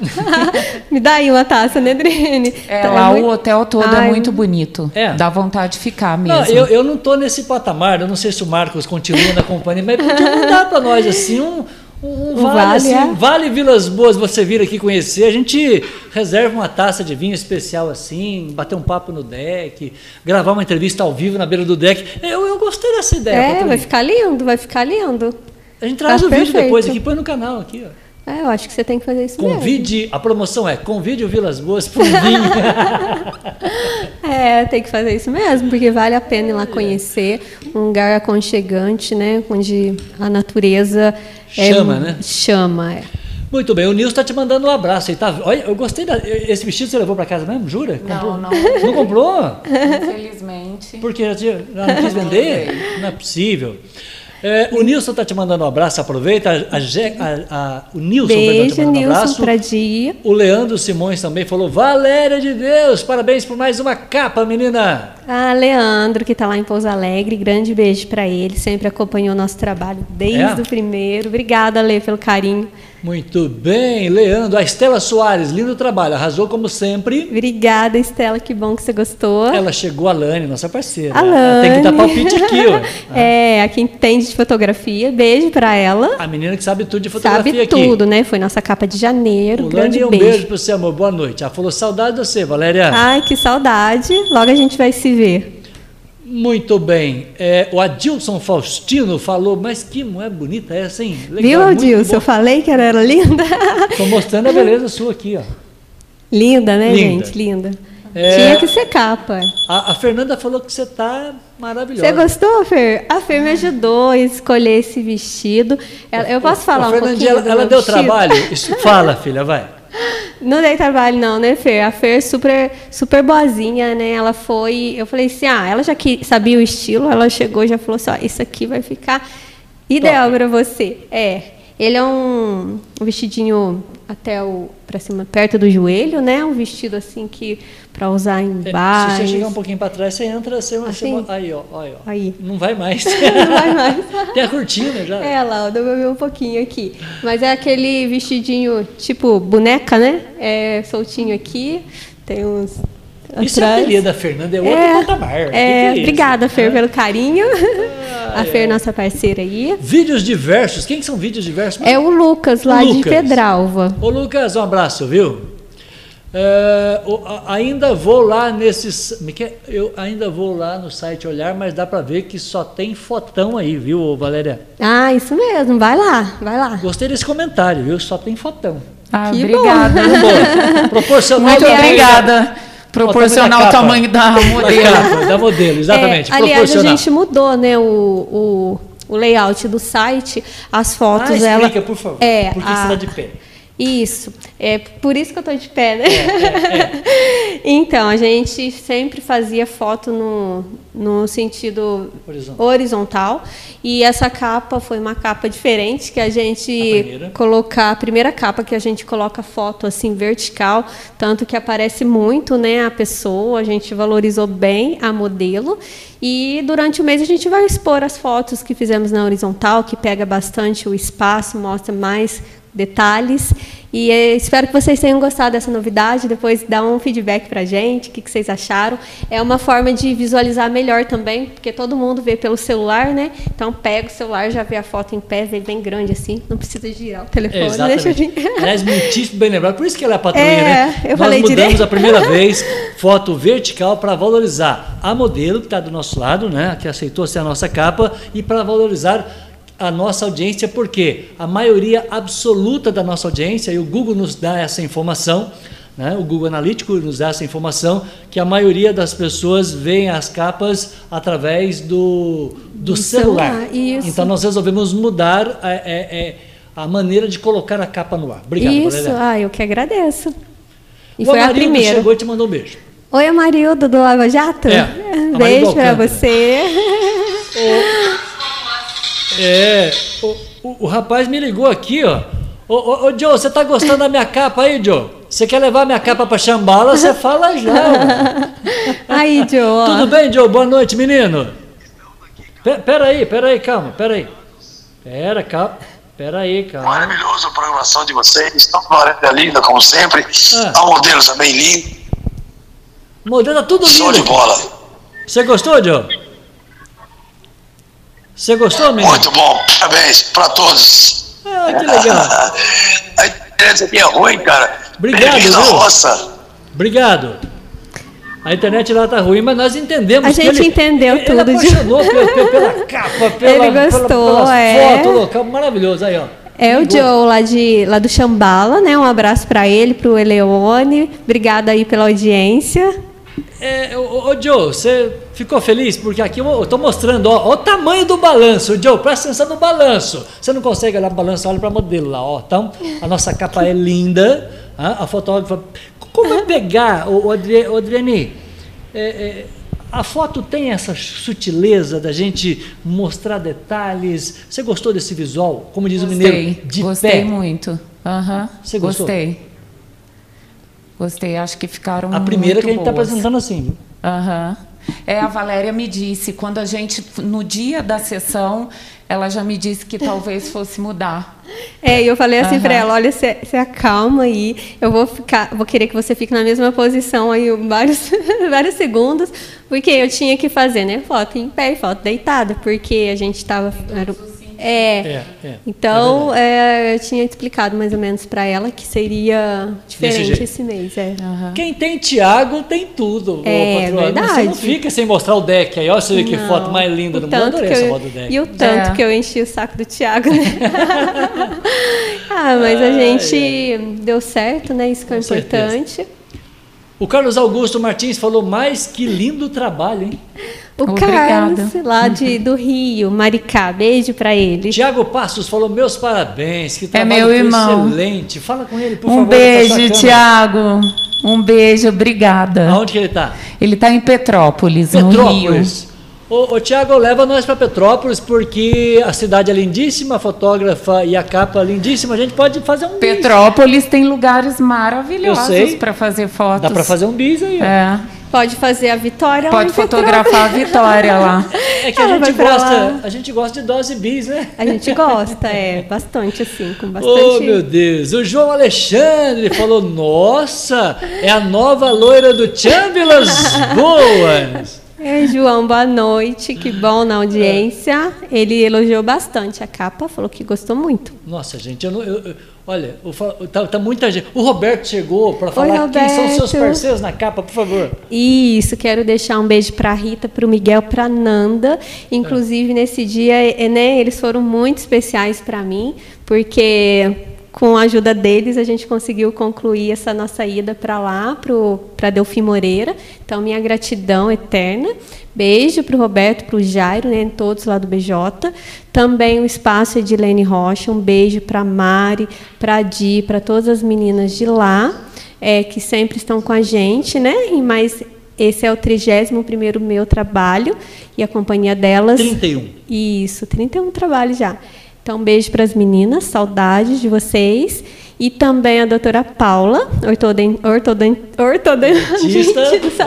Me dá aí uma taça, né, Adriane? É, tá, lá é muito... o hotel todo é Ai, é muito bonito. É. Dá vontade ficar mesmo. Não, eu, eu não estou nesse patamar, eu não sei se o Marcos continua na companhia, mas podia mandar para nós assim um, um, um vale, vale, assim, é? vale Vilas Boas você vir aqui conhecer. A gente reserva uma taça de vinho especial assim, bater um papo no deck, gravar uma entrevista ao vivo na beira do deck. Eu, eu gostei dessa ideia. É, vai ficar lindo, vai ficar lindo. A gente traz Acho o vídeo perfeito. depois aqui, põe no canal aqui, ó. É, eu acho que você tem que fazer isso convide, mesmo. A promoção é convide o Vilas Boas para um vinho. é, tem que fazer isso mesmo, porque vale a pena ir lá conhecer um lugar aconchegante, né? Onde a natureza chama, é, né? Chama, é. Muito bem, o Nilson está te mandando um abraço tá? Olha, eu gostei da, esse vestido você levou para casa mesmo, jura? Não, comprou? não. Não comprou? Infelizmente. Porque já não quis vender? Não é possível. É, o Nilson está te mandando um abraço, aproveita. A, a, a, o Nilson Beijo, tá te mandando um abraço. Pra dia. O Leandro Simões também falou: Valéria de Deus, parabéns por mais uma capa, menina. Ah, Leandro, que está lá em Pouso Alegre, grande beijo para ele, sempre acompanhou o nosso trabalho desde é? o primeiro. Obrigada, Lê, pelo carinho. Muito bem, Leandro. A Estela Soares, lindo trabalho, arrasou como sempre. Obrigada, Estela, que bom que você gostou. Ela chegou, a Lani, nossa parceira. A Lani. Tem que dar palpite aqui, ó. É, a quem entende de fotografia, beijo para ela. A menina que sabe tudo de fotografia sabe aqui. Sabe tudo, né? Foi nossa capa de janeiro, o grande Lani, um beijo. beijo para você, amor, boa noite. Ela falou saudade de você, Valéria. Ai, que saudade. Logo a gente vai se ver. Muito bem. É, o Adilson Faustino falou, mas que mulher bonita essa, hein? Legal, Viu, Adilson? Eu falei que ela era linda. Estou mostrando a beleza sua aqui, ó. Linda, né, linda. gente? Linda. É, Tinha que ser capa. A, a Fernanda falou que você está maravilhosa. Você gostou, Fer? A Fer me ajudou a escolher esse vestido. Eu posso falar um pouquinho ela, ela deu trabalho? Isso, fala, filha, vai. Não dei trabalho não, né, Fer? A Fer super, super boazinha, né? Ela foi, eu falei assim, ah, ela já que sabia o estilo, ela chegou e já falou assim, ó, isso aqui vai ficar ideal para você. É, ele é um, um vestidinho até o para cima, perto do joelho, né? Um vestido assim que para usar embaixo. É, se você chegar um pouquinho para trás, você entra, você, assim? você aí, ó, aí, ó. Aí. Não vai mais. Não vai mais. Tem a cortina já. É, lá, pra ver um pouquinho aqui. Mas é aquele vestidinho tipo boneca, né? É soltinho aqui, tem uns Isso é atrás. ateliê da Fernanda, é outro É, patamar. Que que é, isso? obrigada, Fer, É. pelo carinho. a Fer, nossa parceira aí. Vídeos diversos. Quem que são vídeos diversos? É o Lucas, lá de Lucas. Pedralva. Ô Lucas, um abraço, viu? É, ainda vou lá nesses. me que- Eu ainda vou lá no site olhar, mas dá pra ver que só tem fotão aí, viu, Valéria? Ah, isso mesmo, vai lá, vai lá. Gostei desse comentário, viu? Só tem fotão. Ah, Que obrigada. Boa. Proporcional Muito obrigada. Proporcional ao tamanho da tamanho da Da modelo. capa, da modelo, exatamente. É, aliás, a gente mudou, né, o, o, o layout do site, as fotos, ah, ela... explica, por favor. É, Por que a- você está de pé? Isso, é por isso que eu tô de pé, né? É, então, a gente sempre fazia foto no, no sentido Horizontal. horizontal. E essa capa foi uma capa diferente que a A gente primeira? colocar a primeira capa que a gente coloca foto assim vertical, tanto que aparece muito, né, a pessoa, a gente valorizou bem a modelo. E durante o mês a gente vai expor as fotos que fizemos na horizontal, que pega bastante o espaço, mostra mais detalhes. E eh, espero que vocês tenham gostado dessa novidade. Depois dá um feedback pra gente, o que, que vocês acharam. É uma forma de visualizar melhor também, porque todo mundo vê pelo celular, né? Então pega o celular, já vê a foto em pé, vê bem grande assim. Não precisa girar o telefone, É, deixa eu exatamente. Aliás, muitíssimo bem lembrado. Por isso que ela é a patroinha, É, né? eu Nós falei mudamos direito. a primeira vez foto vertical para valorizar a modelo que está do nosso lado, né? Que aceitou ser a nossa capa e para valorizar a nossa audiência, porque a maioria absoluta da nossa audiência, e o Google nos dá essa informação, né? o Google Analítico nos dá essa informação, que a maioria das pessoas veem as capas através do, do, Do celular. celular. Então nós resolvemos mudar é, é, é, a maneira de colocar a capa no ar. Obrigado, Isso, ah, eu que agradeço. E O foi a primeira. chegou e te mandou um beijo. Oi, Amarildo do Lava Jato. É, Beijo pra Alcântara. você. É, o, o, o rapaz me ligou aqui, ó. Ô, ô, ô, Joe, você tá gostando da minha capa aí, Joe? Você quer levar minha capa pra Chambala? Você fala já. Aí, Joe, ó. Tudo bem, Joe? Boa noite, menino. Pe- Pera aí, pera aí, calma, pera aí. Pera, calma. Pera aí, calma. Maravilhoso a programação de vocês. Com uma linda, como sempre. Ah. Há um modelo também lindo. Modelo tá tudo Show de lindo. bola. Você gostou, Joe? Você gostou, menino? Muito bom. Parabéns para todos. Ah, que legal. A internet aqui é ruim, cara. Obrigado, viu? roça. Obrigado. A internet lá tá ruim, mas nós entendemos. A que gente ele, entendeu ele, tudo, Ele de- apaixonou pela, pela, pela capa, pela, Ele gostou, pela, é. fotos, local maravilhoso. Aí, ó. É o. Joe lá, de, lá do Chambala, né? Um abraço pra ele, pro Eleone. Obrigada aí pela audiência. É, ô, ô, Joe, você ficou feliz? Porque aqui eu, tô mostrando, ó, ó o tamanho do balanço. Joe, presta atenção no balanço. Você não consegue olhar pro balanço, olha pra modelo lá, ó. Então, a nossa capa é linda. ah, A fotógrafa. Como é pegar, ô, ô, Adri- ô, Adriane? é, é, a foto tem essa sutileza da gente mostrar detalhes. Você gostou desse visual? Como diz o Gostei, mineiro, de gostei pé. muito. Aham, Você gostou? Gostei. Gostei, acho que ficaram A primeira muito que a gente está apresentando assim. Aham. É, a Valéria me disse, quando a gente, no dia da sessão, ela já me disse que talvez fosse mudar. É, e eu falei assim pra Aham. ela, olha, se, se acalma aí, eu vou ficar, vou querer que você fique na mesma posição aí vários, vários segundos, porque eu tinha que fazer, né, foto em pé e foto deitada, porque a gente estava é, É, é, então é, eu tinha explicado mais ou menos pra ela que seria diferente esse mês, é. Aham. Quem tem Thiago tem tudo. ô, É, patroa. Você não verdade. fica sem mostrar o deck aí. Olha você vê que Não. foto mais linda O do mundo. Adorei que essa eu- foto do deck. E o tanto É. que eu enchi o saco do Thiago, né? ah, mas a gente deu certo, né? Isso que é Com certeza. importante. O Carlos Augusto Martins falou mais que lindo trabalho, hein? O Obrigada. Carlos, lá de, do Rio, Maricá, beijo pra ele. Tiago Passos falou meus parabéns. Que É trabalho meu irmão. excelente. Fala com ele, por um favor. tá beijo. Tiago. Um beijo, obrigada. Aonde que ele tá? Ele está em Petrópolis, no Rio. Petrópolis. Ô, ô Tiago, leva nós para Petrópolis porque a cidade é lindíssima, a fotógrafa e a capa lindíssima. A gente pode fazer um bis. Petrópolis tem lugares maravilhosos para fazer fotos. Dá para fazer um bis aí. ó. Pode fazer a Vitória Pode lá em fotografar a Vitória lá. É que a gente gosta, a gente gosta de dose bis, né? A gente gosta, é, bastante assim, com Oh, bastante. meu Deus. O João Alexandre falou: Nossa, é a nova loira do Chamberlains. Boas. É, João, boa noite, que bom na audiência. Ele elogiou bastante a capa, falou que gostou muito. Nossa, gente, eu não. eu- eu- olha, falo- tá, tá muita gente. O Roberto chegou para falar quem são seus parceiros na capa, por favor. Isso, quero deixar um beijo para Rita, para o Miguel, para Nanda. Inclusive nesse dia, é, né, eles foram muito especiais para mim, porque com a ajuda deles a gente conseguiu concluir essa nossa ida para lá, para Delfim Moreira. Então minha gratidão eterna. Beijo para o Roberto, para o Jairo, né, todos lá do BJ. Também o espaço Edilene Rocha. Um beijo para Mari, para Di, para todas as meninas de lá é, que sempre estão com a gente, né? E Mas esse é o 31º meu trabalho e a companhia delas... 31. Isso, 31 trabalhos já. Então, um beijo para as meninas, saudades de vocês. E também a doutora Paula, ortoden, ortoden, ortodontista.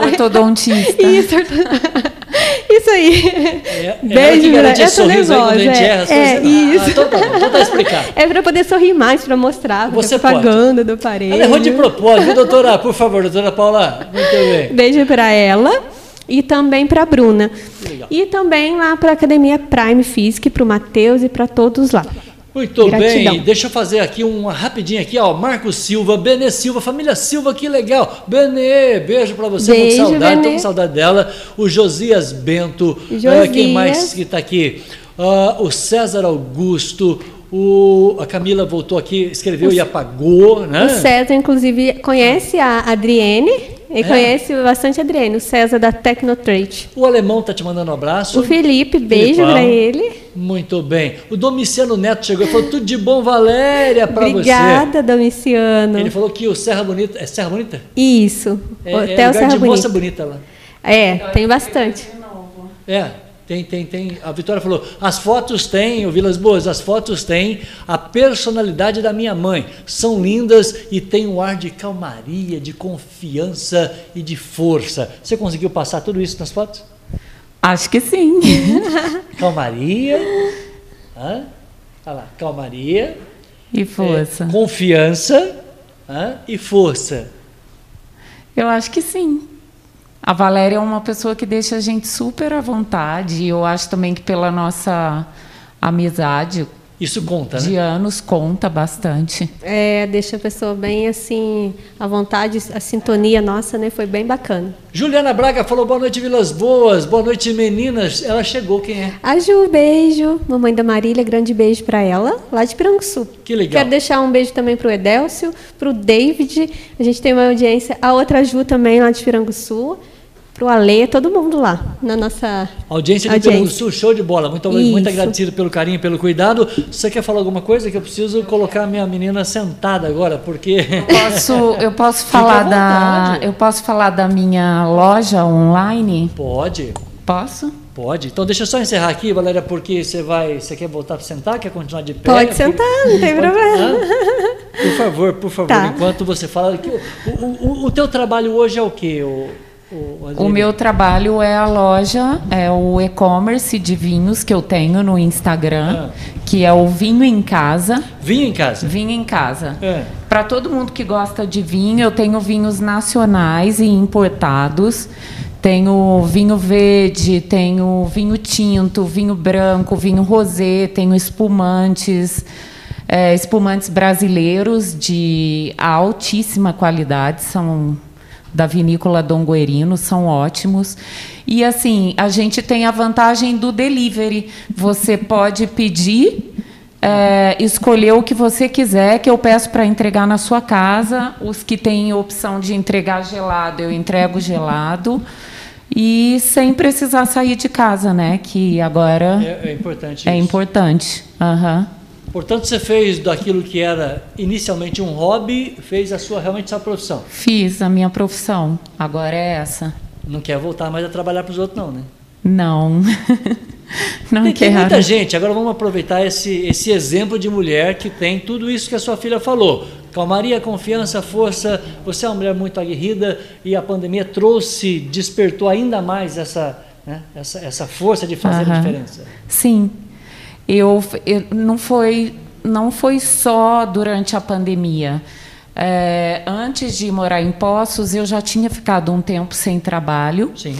Ortodontista. Isso, orto- isso aí. É, é Beijo, garante Eu tô sorriso aí quando a gente nervosa, erra. as é, coisas- é, isso. Ah, então tá então tá explicado. É para poder sorrir mais, para mostrar Você a propaganda do aparelho. Ela errou de propósito, viu, doutora? Por favor, doutora Paula. Muito bem. Beijo para ela e também para a Bruna. Legal. E também lá para a Academia Prime Physique, para o Matheus e para todos lá. Muito Gratidão. bem, deixa eu fazer aqui uma rapidinha aqui, ó. Marcos Silva, Benê Silva, família Silva, que legal. Benê, beijo pra você, Beijo, muito saudade, tô Benê. com saudade dela. O Josias Bento, Josias. ah, quem mais que tá aqui? Ah, o César Augusto, o, a Camila voltou aqui, escreveu e apagou, né? O César, inclusive, conhece a Adriene. Ele É? conhece bastante a Adriene, o César da Tecnotrade. O alemão tá te mandando um abraço. O Felipe, beijo para ele. Muito bem. O Domiciano Neto chegou e falou tudo de bom, Valéria, pra você. Obrigada, Domiciano. Ele falou que o Serra Bonita. É Serra Bonita? Isso, É, Hotel é lugar Serra de moça Bonita. bonita lá. É, tem bastante. É, tem, tem, tem. A Vitória falou: as fotos têm, o Vilas Boas, as fotos têm a personalidade da minha mãe. São lindas e têm um ar de calmaria, de confiança e de força. Você conseguiu passar tudo isso nas fotos? Acho que sim. Calmaria. Hã? Olha lá, calmaria. E força. é, confiança hã? e força. Eu acho que sim. A Valéria é uma pessoa que deixa a gente super à vontade. E eu acho também que pela nossa amizade Isso conta, de né? anos conta bastante. É, deixa a pessoa bem assim, à vontade, a sintonia nossa, né? Foi bem bacana. Juliana Braga falou: boa noite, Vilas Boas. Boa noite, meninas. Ela chegou, quem é? A Ju, beijo. Mamãe da Marília, grande beijo para ela, lá de Piranguçu. Que legal. Quero deixar um beijo também para o Edélcio, para o David. A gente tem uma audiência. A outra Ju também, lá de Piranguçu. Para o Ale, todo mundo lá, na nossa Audiência de Audiência. Sul, show de bola. Muito, muito agradecido pelo carinho, pelo cuidado. Você quer falar alguma coisa? Que eu preciso colocar a minha menina sentada agora, porque. Posso, eu posso Fica à falar da eu posso falar da minha loja online? Pode, Posso? pode. Então deixa eu só encerrar aqui, Valéria, porque você vai. Você quer voltar para sentar? Quer continuar de pé? Pode sentar, não tem problema. Por favor, por favor, Tá. enquanto você fala. O, o, o- o teu trabalho hoje é o quê? O, o, meu trabalho é a loja, é o e-commerce de vinhos que eu tenho no Instagram, Ah. que é o Vinho em Casa. Vinho em casa. Vinho em Casa. É. Para todo mundo que gosta de vinho, eu tenho vinhos nacionais e importados. Tenho vinho verde, tenho vinho tinto, vinho branco, vinho rosé, tenho espumantes, é, espumantes brasileiros de altíssima qualidade, são da vinícola Dom Guerino, são ótimos. E assim, a gente tem a vantagem do delivery. Você pode pedir é, escolher o que você quiser, que eu peço para entregar na sua casa. Os que têm opção de entregar gelado, eu entrego gelado. E sem precisar sair de casa, né? Que agora É, é importante. é isso. importante. Aham. Portanto, você fez daquilo que era inicialmente um hobby, fez a sua realmente sua profissão. Fiz a minha profissão. Agora é essa. Não quer voltar mais a trabalhar para os outros, não, né? Não. Não tem, tem quero. muita gente. Agora vamos aproveitar esse, esse exemplo de mulher que tem tudo isso que a sua filha falou. Calmaria, confiança, força. Você é uma mulher muito aguerrida e a pandemia trouxe, despertou ainda mais essa, né, essa, essa força de fazer uhum. a diferença. Sim. Eu, eu, não, foi, não foi só durante a pandemia. É, antes de morar em Poços, eu já tinha ficado um tempo sem trabalho. Sim.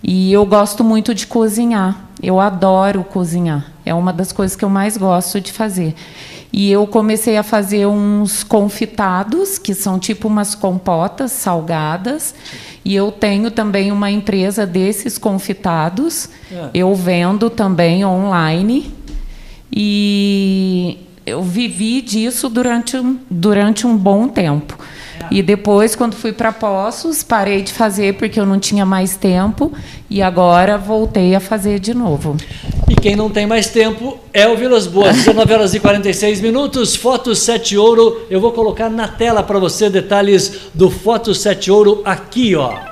E eu gosto muito de cozinhar. Eu adoro cozinhar. É uma das coisas que eu mais gosto de fazer. E eu comecei a fazer uns confitados, que são tipo umas compotas salgadas. E eu tenho também uma empresa desses confitados. É. Eu vendo também online. E eu vivi disso durante, durante um bom tempo. E depois, quando fui para Poços, parei de fazer porque eu não tinha mais tempo e agora voltei a fazer de novo. E quem não tem mais tempo é o Vilas Boas. 19 horas e 46 minutos, Foto 7 Ouro. Eu vou colocar na tela para você detalhes do Foto 7 Ouro aqui, ó.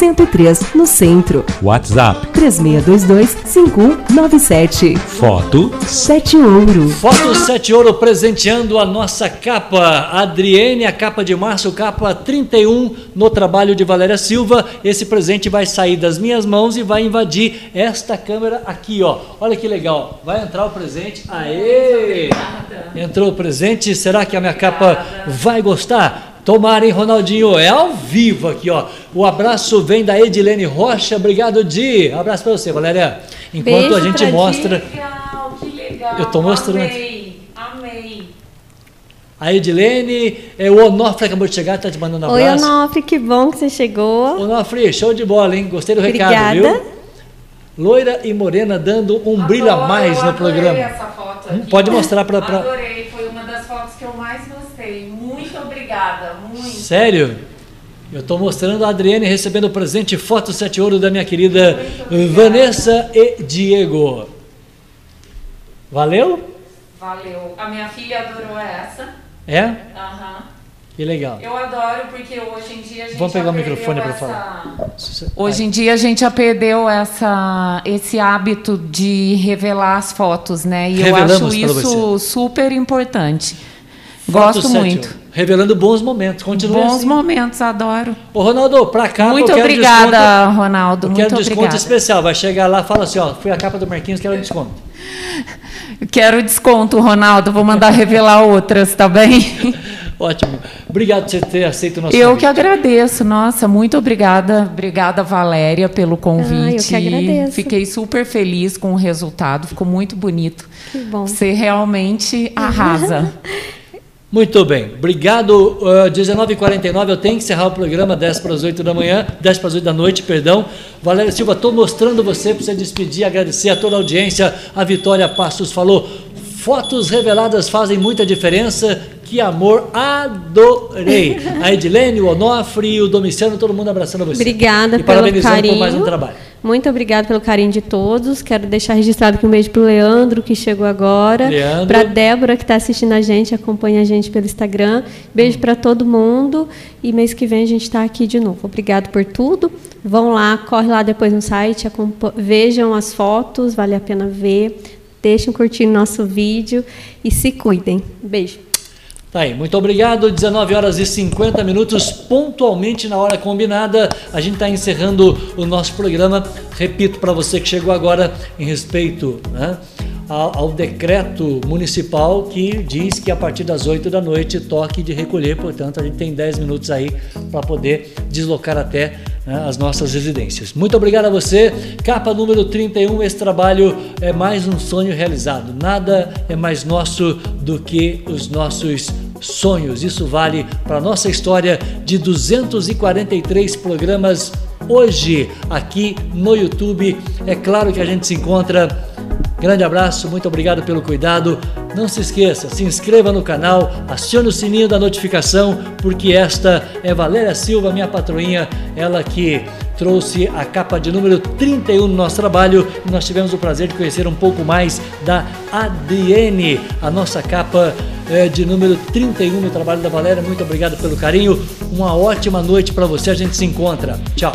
103, no centro. WhatsApp 3622-5197. Foto 7 Ouro. Foto 7 Ouro presenteando a nossa capa. Adriene, a capa de março, capa 31, no trabalho de Valéria Silva. Esse presente vai sair das minhas mãos e vai invadir esta câmera aqui, ó. Olha que legal. Vai entrar o presente. Aê! Entrou o presente. Será que a minha capa vai gostar? Tomara, hein, Ronaldinho? É ao vivo aqui, ó. O abraço vem da Edilene Rocha. Obrigado, Di. Abraço para você, Valéria. Enquanto Beijo a gente mostra. Que legal, que legal. Eu tô mostrando. Amei, amei. A Edilene, é, o Onofre acabou de chegar, tá te mandando um abraço. Oi, Onofre, que bom que você chegou. Onofre, show de bola, hein? Gostei do Obrigada. recado, viu? Loira e morena dando um Adoro, brilho a mais no programa. Essa foto Hum, aqui. Pode mostrar para. Pra... Adorei, foi uma das fotos que eu mais gostei. Muito obrigada, muito. Sério? Eu estou mostrando a Adriane recebendo o presente Foto 7 Ouro da minha querida Vanessa e Diego. Valeu? Valeu. A minha filha adorou essa. É? Aham. Que legal. Eu adoro porque hoje em dia a gente Vamos pegar já o microfone para essa- falar. Hoje em dia a gente já perdeu essa, esse hábito de revelar as fotos, né? E eu Revelamos acho para isso super importante. Foto Gosto 7 muito. Revelando bons momentos. Continua Bons assim. momentos, adoro. Ô, Ronaldo, pra cá muito obrigada, desconto. Ronaldo. Eu quero muito desconto obrigada. especial. Vai chegar lá e fala assim, ó, fui a capa do Marquinhos, quero desconto. Quero desconto, Ronaldo. Vou mandar revelar outras, tá bem? Ótimo. Obrigado por você ter aceito o nosso Eu convite. que agradeço. Nossa, muito obrigada. Obrigada, Valéria, pelo convite. Ah, eu que agradeço. Fiquei super feliz com o resultado. Ficou muito bonito. Que bom. Você realmente arrasa. Muito bem, obrigado. Uh, 19h49, eu tenho que encerrar o programa 10 para as 8 da manhã, 10 para as 8 da noite, perdão. Valéria Silva, estou mostrando você para você despedir, agradecer a toda a audiência. A Vitória Passos falou: fotos reveladas fazem muita diferença. Que amor, adorei. A Edilene, o Onofre, o Domiciano, todo mundo abraçando você. Obrigada e pelo parabenizando carinho. por mais um trabalho. Muito obrigada pelo carinho de todos. Quero deixar registrado aqui um beijo para o Leandro, que chegou agora. Para a Débora, que está assistindo a gente, acompanha a gente pelo Instagram. Beijo para todo mundo. E mês que vem a gente está aqui de novo. Obrigado por tudo. Vão lá, corre lá depois no site, vejam as fotos, vale a pena ver. Deixem curtir nosso vídeo e se cuidem. Beijo. Tá aí, muito obrigado. 19 horas e 50 minutos, pontualmente na hora combinada. A gente está encerrando o nosso programa. Repito para você que chegou agora em respeito né, ao, ao decreto municipal que diz que a partir das 8 da noite toque de recolher. Portanto, a gente tem 10 minutos aí para poder deslocar até né, as nossas residências. Muito obrigado a você. Capa número 31, esse trabalho é mais um sonho realizado. Nada é mais nosso do que os nossos sonhos. Isso vale para a nossa história de 243 programas hoje aqui no YouTube. É claro que a gente se encontra Grande abraço, muito obrigado pelo cuidado. Não se esqueça, se inscreva no canal, acione o sininho da notificação, porque esta é Valéria Silva, minha patroinha, ela que trouxe a capa de número 31 no nosso trabalho e nós tivemos o prazer de conhecer um pouco mais da Adriene, a nossa capa é, de número 31 no trabalho da Valéria. Muito obrigado pelo carinho. Uma ótima noite para você. A gente se encontra. Tchau.